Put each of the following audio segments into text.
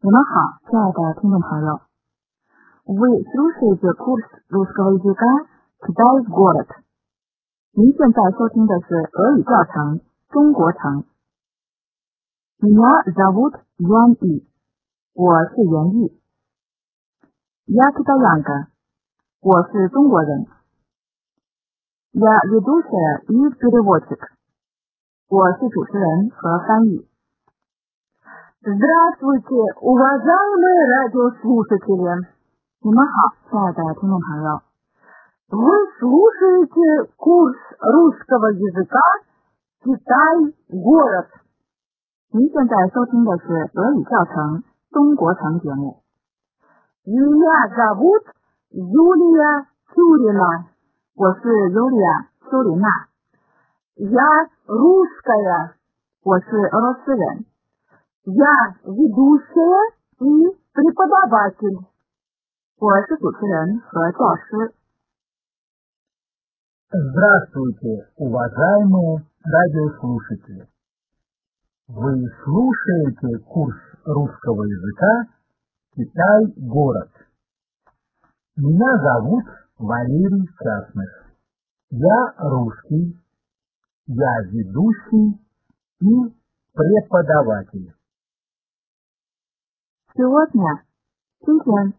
你们好，亲爱的听众朋友。Вы слушаете курс русского языка «Китай город». 您现在收听的是俄语教程《中国城》。Меня зовут Ян И，我是袁毅。Я китаянка，我是中国人。Я ведущая и переводчик，我是主持人和翻译。 Здравствуйте, уважаемые радиослушатели！你们好，亲爱的听众朋友。Вы слушаете курс русского языка «Китай город». 您现在收听的是俄语教程《中国城》节目。Меня зовут Юлия Тюрина，我是 Юлия 修琳娜。Я русская，我是俄罗斯人。 Я ведущая и преподаватель，我是主持人和教师。 Здравствуйте, уважаемые радиослушатели! Вы слушаете курс русского языка «Китай. Город». Меня зовут Валерий Красных. Я русский, я ведущий и преподаватель. Сегодня，今天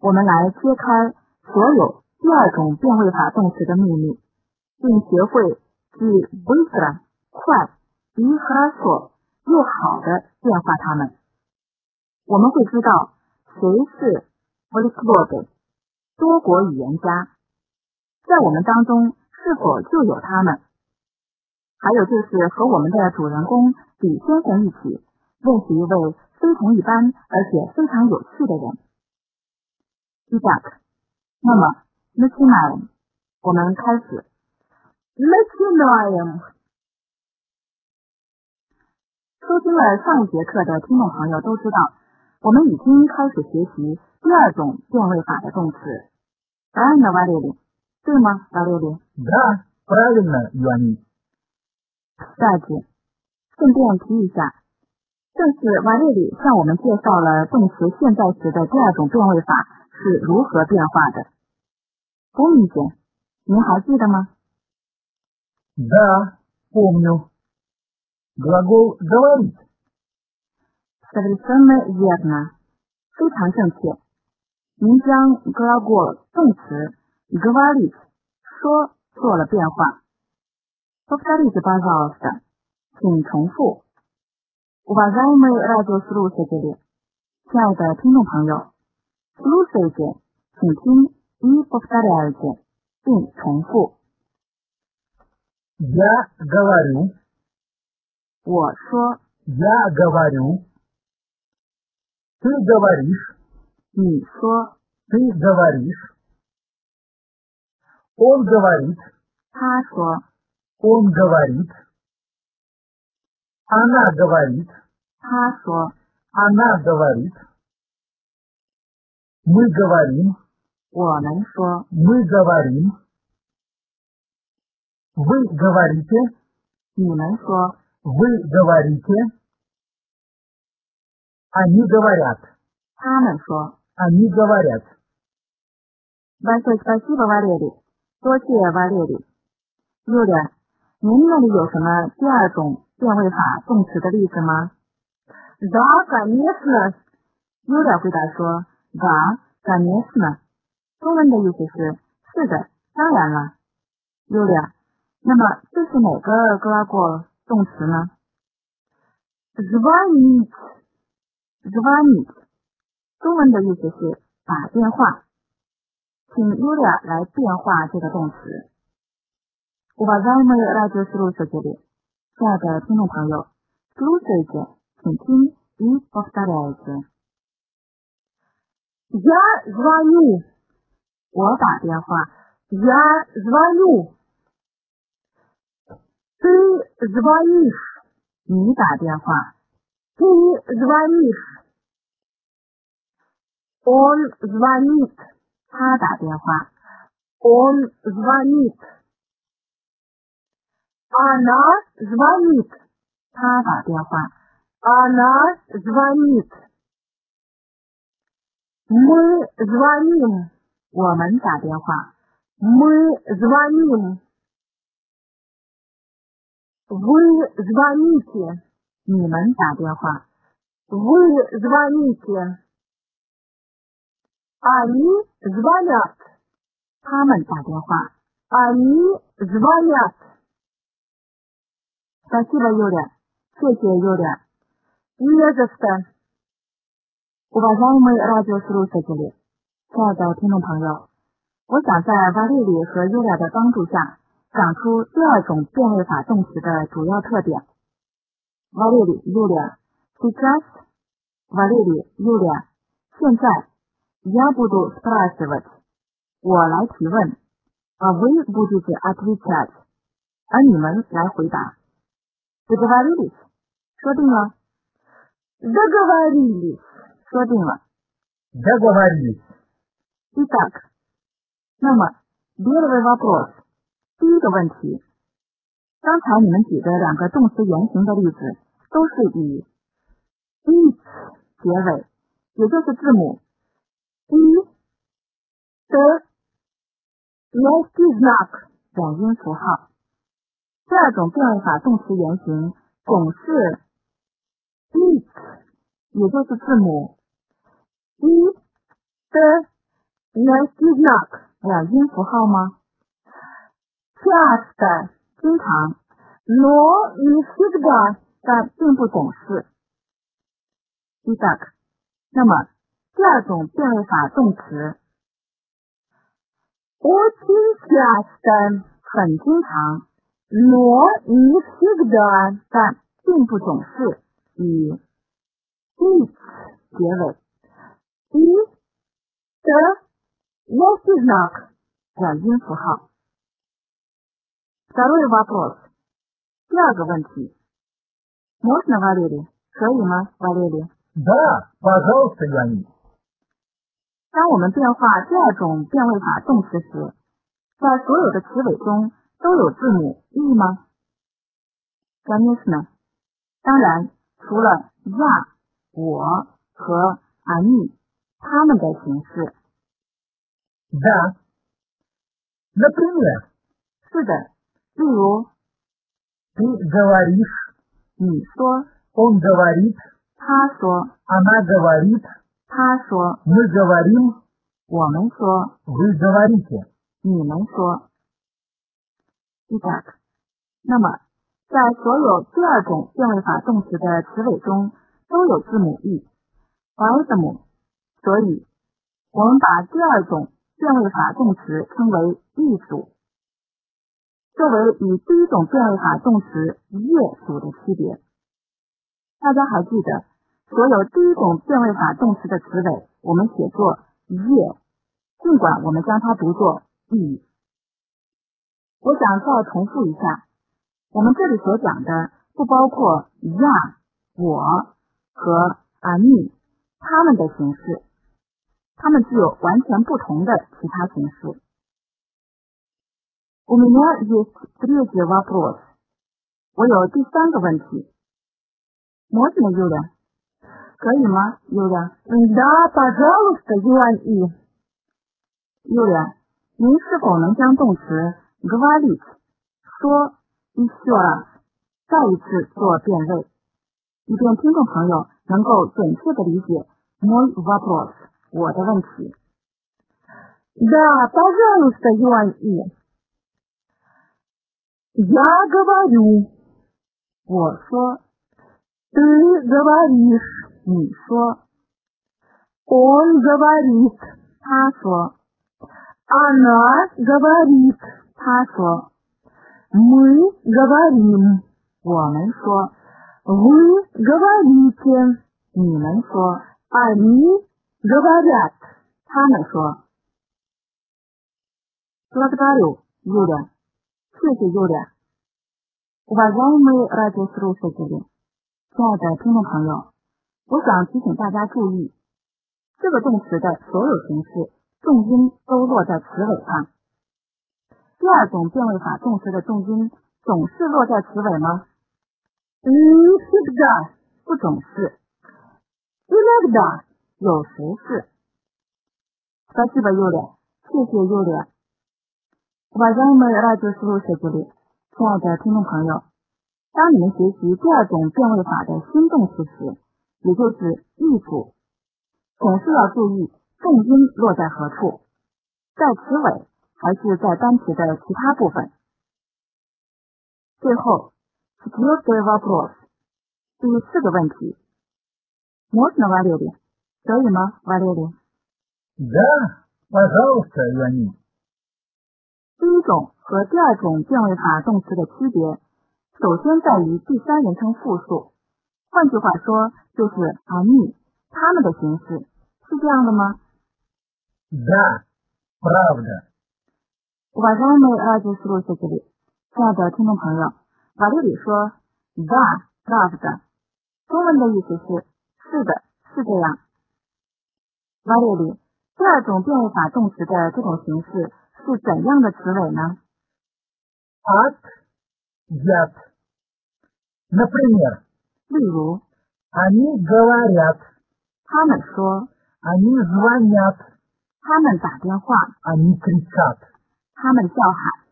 我们来揭开所有第二种变位法动词的秘密，并学会既 быстро 快и хорошо 又好的变化它们。我们会知道谁是 v o l i k l o g 多国语言家，在我们当中是否就有他们？还有就是和我们的主人公李先生一起认识一位 非同一般而且非常有趣的人。Итак，那么 начинаем，我们开始。Начинаем。收听了上一节课的听众朋友都知道，我们已经开始学习第二种变位法的动词。Правильно, Валерий？对吗，Валерий？ Да, правильно, Юани. Кстати，顺便提一下， 正是瓦列里向我们介绍了动词现在时的第二种变位法是如何变化的。龚明姐，您还记得吗？ Да, помню. Глагол «говорить». Совершенно верно，非常正确。您将 глагол 动词 говорить 说做了变化。Повторите, пожалуйста，请重复。 Уважаемые радиослушатели，亲爱的听众朋友，слушайте，请听，и повторяйте，并重复。 Я говорю, 我说， я говорю. Ты говоришь, 你说， ты говоришь. Он говорит, 他说， он говорит. Она говорит, 他说， она говорит. Мы говорим, 我们说， мы говорим. Вы говорите, 你们说， вы говорите. Они говорят, 他们说。 они говорят. Большое спасибо, Валерий。多谢瓦列里。Юля， 您那里有什么第二种变位法动词的例子吗？The gniazna，Yulia 回答说，The gniazna，中文的意思是：是的，当然了。Yulia，那么这是哪个格拉过动词呢？Zvanit，Zvanit，中文的意思是：打电话，请 Yulia 来变化这个动词。Уважаемые радиослушатели, пятое пинукаю, слушайте, чинчин и повторяйте. Я звоню. Оба. Я звоню. Ты звонишь. Не та. Ты звонишь. Он звонит. А та Он звонит. Она звонит. 他打电话。 Она звонит. Мы звоним. 我们打电话。 Мы звоним. Вы звоните. 你们打电话。 Вы звоните. Они звонят. 他们打电话。 Они звонят. Спасибо, Юля. 谢谢 Юля. Не за что. Уважаемые радиослушатели，亲爱的听众朋友，我想在瓦丽丽和 Yulia 的帮助下，讲出第二种变位法动词的主要特点。瓦丽丽 Yulia сейчас瓦丽丽 Yulia 现在 я буду спрашивать 我来提问啊 вы будете отвечать 而你们来回答。 Договорились？说定了？ Договорились. 说定了。 Договорились. Итак，那么 первый вопрос，第一个问题，刚才你们举的两个动词原形的例子都是以 it 结尾，也就是字母 И т мягкий знак. 软音符号。 第二种变位法动词原形拱是 e，也就是字母 e，the the did not，哎呀，音符号吗？常的经常，nor is it done，并不拱是 did not。那么第二种变位法动词 often does 很经常。но не всегда. 但并不总是以 it 结尾， И т мягкий знак. 软音符号。Второй вопрос，第二个问题，Можно Валерий？可以吗，Валерий？ Да, пожалуйста, Леонид. 当我们变化第二种变位法动词时，在所有的词尾中 都有字母 e 吗？Конечно。当然，除了 я、我和 они 它们的形式。 Да. Например, 是的，例如 ты говоришь, 你说， он говорит, 他说， она говорит, 他说， мы говорим, 我们说， вы говорите. 你们说。 exact。那么，在所有第二种变位法动词的词尾中都有字母 e，i 字母，所以我们把第二种变位法动词称为 e 组，作为与第一种变位法动词 e 组的区别。大家还记得，所有第一种变位法动词的词尾我们写作 e，尽管我们将它读作 e。我想再重复一下，我们这里所讲的不包括 я、我和 они 它们的形式，它们具有完全不同的其他形式。У меня есть третий вопрос。我有第三个问题。Можно, Юля？可以吗，Юля？ Да, пожалуйста, Юань И. Юля，您是否能将动词 говорить 说 еще раз 再一次做变位，以便听众朋友能够准确的理解 мой вопрос 我的问题。 Да, пожалуйста, Юань И. Я говорю, 我说， ты говоришь, 你说， он говорит, 他说， она говорит, 他说， мы говорим, 我们说， вы говорите, 你们说， они говорят. 他们说：“Благодарю, Юля，谢谢 Юля。”Уважаемые радиослушатели，亲爱的听众朋友，我想提醒大家注意，这个动词的所有形式重音都落在词尾上。 第二种变位法动词的重音总是落在词尾吗？嗯，是的，不总是。Иногда，有时是。Спасибо, Юля，谢谢 Юля。Уважаемые радиослушатели，亲爱的听众朋友，当你们学习第二种变位法的新动词时，也就是意主，总是要注意重音落在何处，在词尾。 还是在单词的其他部分。最后，Четвертый вопрос，第四个问题，Можно Валерий？可以吗，Валерий？ Да, пожалуйста, Леонид。第一种和第二种变位法动词的区别，首先在于第三人称复数，换句话说就是 они 他们的形式，是这样的吗 Да, правда。 Уважаемые радиослушатели，亲爱的听众朋友，瓦列里说 “да правда”，中文的意思是“是的，是这样”。瓦列里，第二种变位法动词的这种形式是怎样的词尾呢？ От, ят。Например，例如， они говорят，他们说， они звонят，他们打电话， они кричат。 他们叫喊。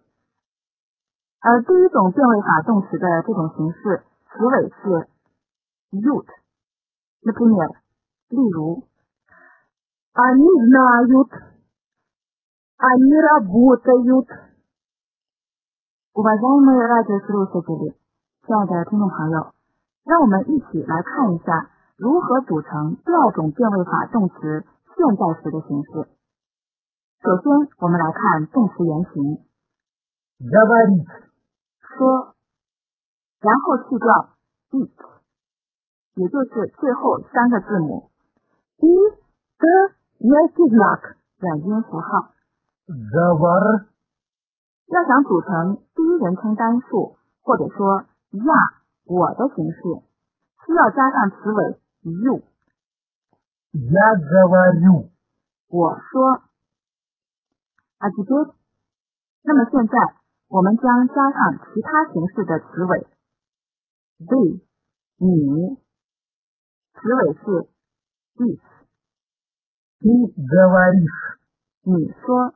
而第一种变位法动词的这种形式，词尾是 ut。Например，例如， Они знают, они работают。 Уважаемые радиослушатели，亲爱的听众朋友，让我们一起来看一下如何组成第二种变位法动词现在时的形式。 首先，我们来看动词原形， Говорит，说，然后去掉 it，也就是最后三个字母 и т мягкий знак。软音符号。 Говор，要想组成第一人称单数，或者说呀我的形式，需要加上词尾 you。 я говорю。我说。 啊，记住。那么现在我们将加上其他形式的词尾 they 你，词尾是 it Ты говоришь，你说。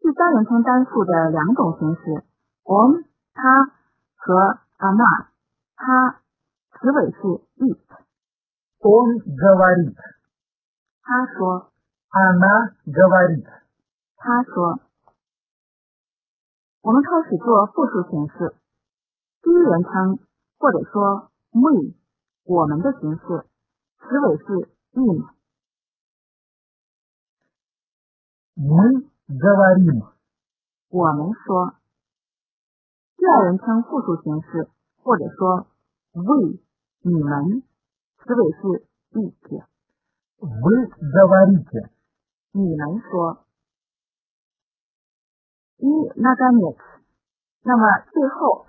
第三人称单数的两种形式 on 他和 она 他，词尾是 it。 он говорит，他说， она говорит。 他说。我们开始做复数形式，第一人称或者说 we 我们的形式，词尾是 in。 Мы говорим，我们说。第二人称复数形式或者说 we 你们，词尾是 it。 вы говорите，你们说。 一 наконец，那么最后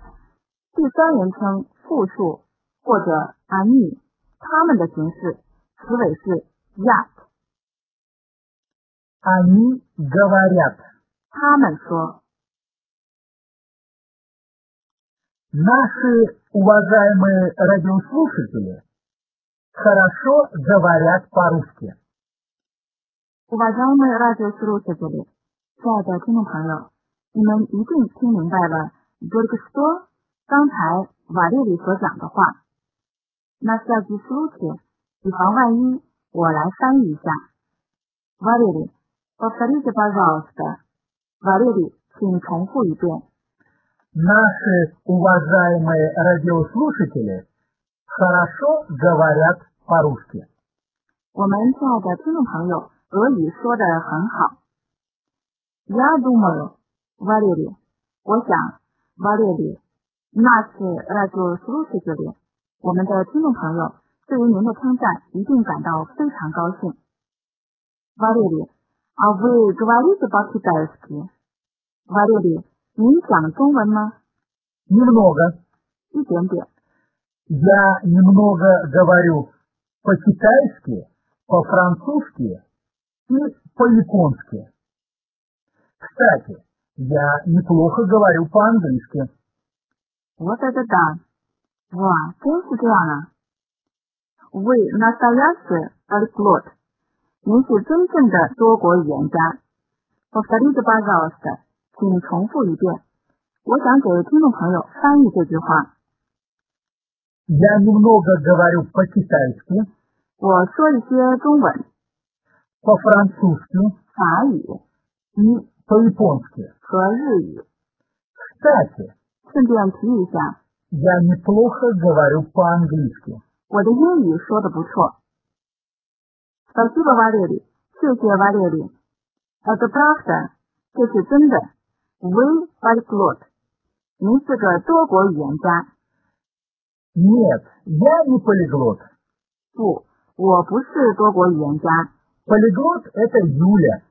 第三人称复数或者 они 他们的形式，词尾是 ят。 они говорят。他们说。 Наши уважаемые радиослушатели хорошо говорят по-русски. Уважаемые радиослушатели，亲爱的听众朋友， 你们一定听明白了 только что 刚才瓦列里所讲的话。На всякий случай，以防万一，我来翻译一下。瓦列里，повторите пожалуйста。瓦列里，请重复一遍。 Наши уважаемые радиослушатели хорошо говорят по-русски. 我们亲爱的听众朋友，俄语说的很好。Я думаю, Валерий，我想，Валерий, наши радиослушатели，我们的听众朋友对于您的称赞一定感到非常高兴。 Валерий, а вы говорите по-китайски? Валерий, 您讲中文吗？ Немного. 一点点。 Я немного говорю по-китайски, по-французски и по-японски. Кстати, я неплохо говорю по-английски. Вот это да!哇，真是这样啊！Вы настоящий полиглот，您是真正的多国语言家。Повторите, пожалуйста，请重复一遍。我想给听众朋友翻译这句话。 Я немного говорю по-китайски, 我说一些中文、 по-французски 法语 и по-японски. 和日语。 Кстати, 顺便提一下， я неплохо говорю по-английски. 我的英语说的不错。Спасибо, Валерий，谢谢 Валерий。Это правда，这是真的。Вы полиглот，您是个多国语言家。 Нет, я не полиглот. 不，我不是多国语言家。 Полиглот — это Юля.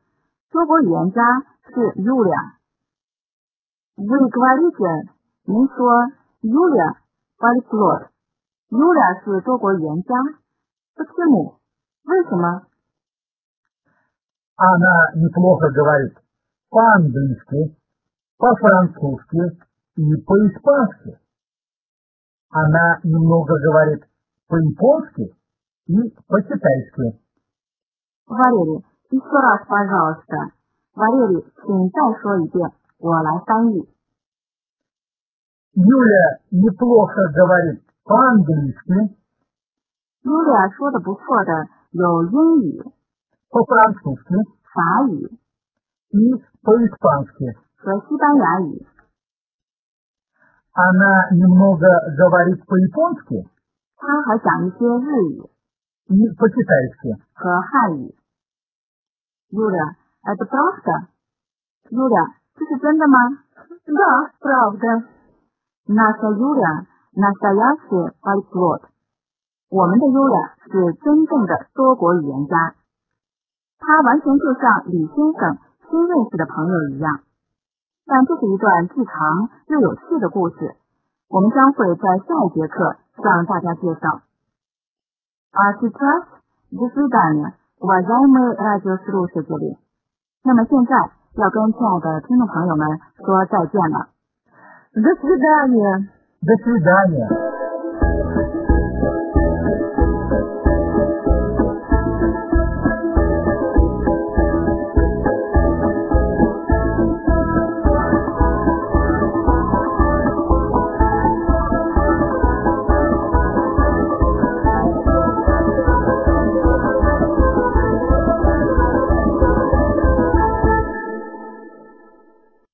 多国语言家是 Юля。Вы говорите，您说 Юля полиглот。Юля 是多国语言家。Почему？为什么？ Она неплохо говорит по-английски, по-французски и по-испански. Она немного говорит по-японски и по-китайски. Валерий, еще раз, пожалуйста. Валерий, 请再说一遍，我来翻译。 Юля неплохо говорит по-английски, Юля 说的不错的有英语、 по-французски 法语 и по-испански. 和西班牙语。 Она немного говорит по-японски 他还讲一些日语 и по-китайски. 和汉语。 Юля, это правда? Юля, 这是真的吗？Да, правда. Наша Юля настоящий полиглот. 我们的 Юля 是真正的多国语言家。他完全就像李先生新认识的朋友一样。但这是一段既长又有趣的故事，我们将会在下一节课向大家介绍。А сейчас до свидания, уважаемые радиослушатели。那么现在要跟亲爱的听众朋友们说再见了。До свидания。 До свидания.